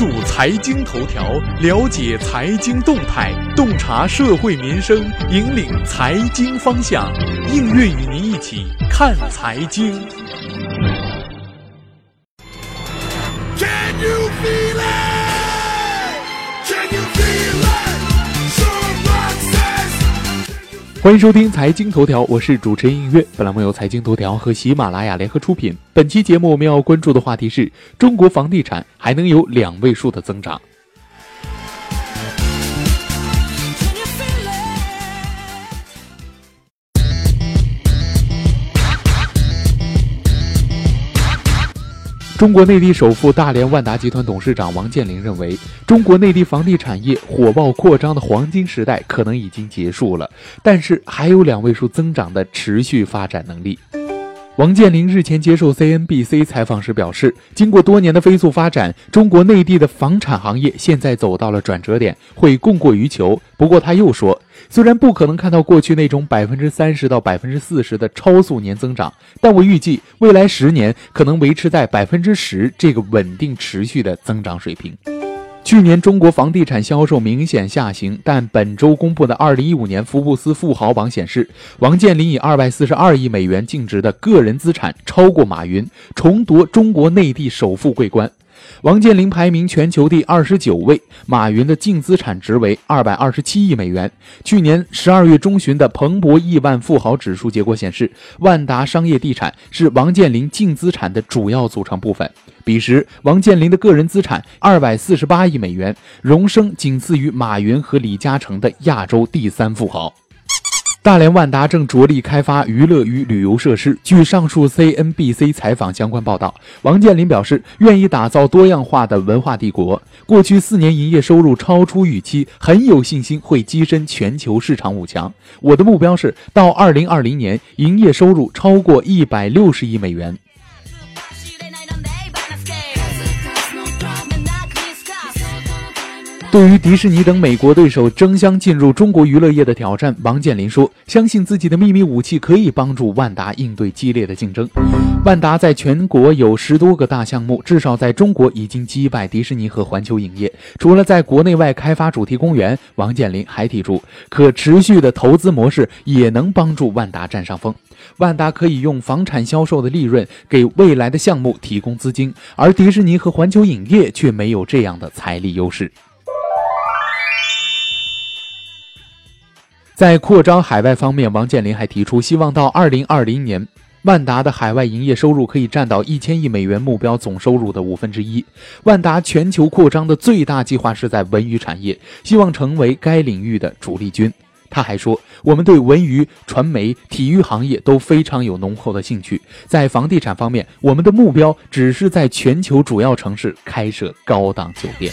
注财经头条，了解财经动态，洞察社会民生，引领财经方向。应月与您一起看财经。欢迎收听财经头条，我是主持人应月。本栏目由财经头条和喜马拉雅联合出品。本期节目我们要关注的话题是中国房地产还能有两位数的增长。中国内地首富、大连万达集团董事长王健林认为，中国内地房地产业火爆扩张的黄金时代可能已经结束了，但是还有两位数增长的持续发展能力。王健林日前接受 CNBC 采访时表示，经过多年的飞速发展，中国内地的房产行业现在走到了转折点，会供过于求。不过他又说，虽然不可能看到过去那种百分之三十到百分之四十的超速年增长，但我预计未来十年可能维持在百分之十这个稳定持续的增长水平。去年中国房地产销售明显下行，但本周公布的2015年福布斯富豪榜显示，王健林以242亿美元净值的个人资产超过马云，重夺中国内地首富桂冠。王健林排名全球第二十九位，马云的净资产值为二百二十七亿美元。去年十二月中旬的彭博亿万富豪指数结果显示，万达商业地产是王健林净资产的主要组成部分。彼时，王健林的个人资产二百四十八亿美元，荣升仅次于马云和李嘉诚的亚洲第三富豪。大连万达正着力开发娱乐与旅游设施。据上述 CNBC 采访相关报道，王健林表示愿意打造多样化的文化帝国。过去四年营业收入超出预期，很有信心会跻身全球市场五强。我的目标是到2020年营业收入超过160亿美元。对于迪士尼等美国对手争相进入中国娱乐业的挑战，王健林说：“相信自己的秘密武器可以帮助万达应对激烈的竞争。万达在全国有十多个大项目，至少在中国已经击败迪士尼和环球影业。除了在国内外开发主题公园，王健林还提出，可持续的投资模式也能帮助万达占上风。万达可以用房产销售的利润给未来的项目提供资金，而迪士尼和环球影业却没有这样的财力优势。”在扩张海外方面，王健林还提出，希望到二零二零年，万达的海外营业收入可以占到一千亿美元目标总收入的五分之一。万达全球扩张的最大计划是在文娱产业，希望成为该领域的主力军。他还说，我们对文娱、传媒、体育行业都非常有浓厚的兴趣。在房地产方面，我们的目标只是在全球主要城市开设高档酒店。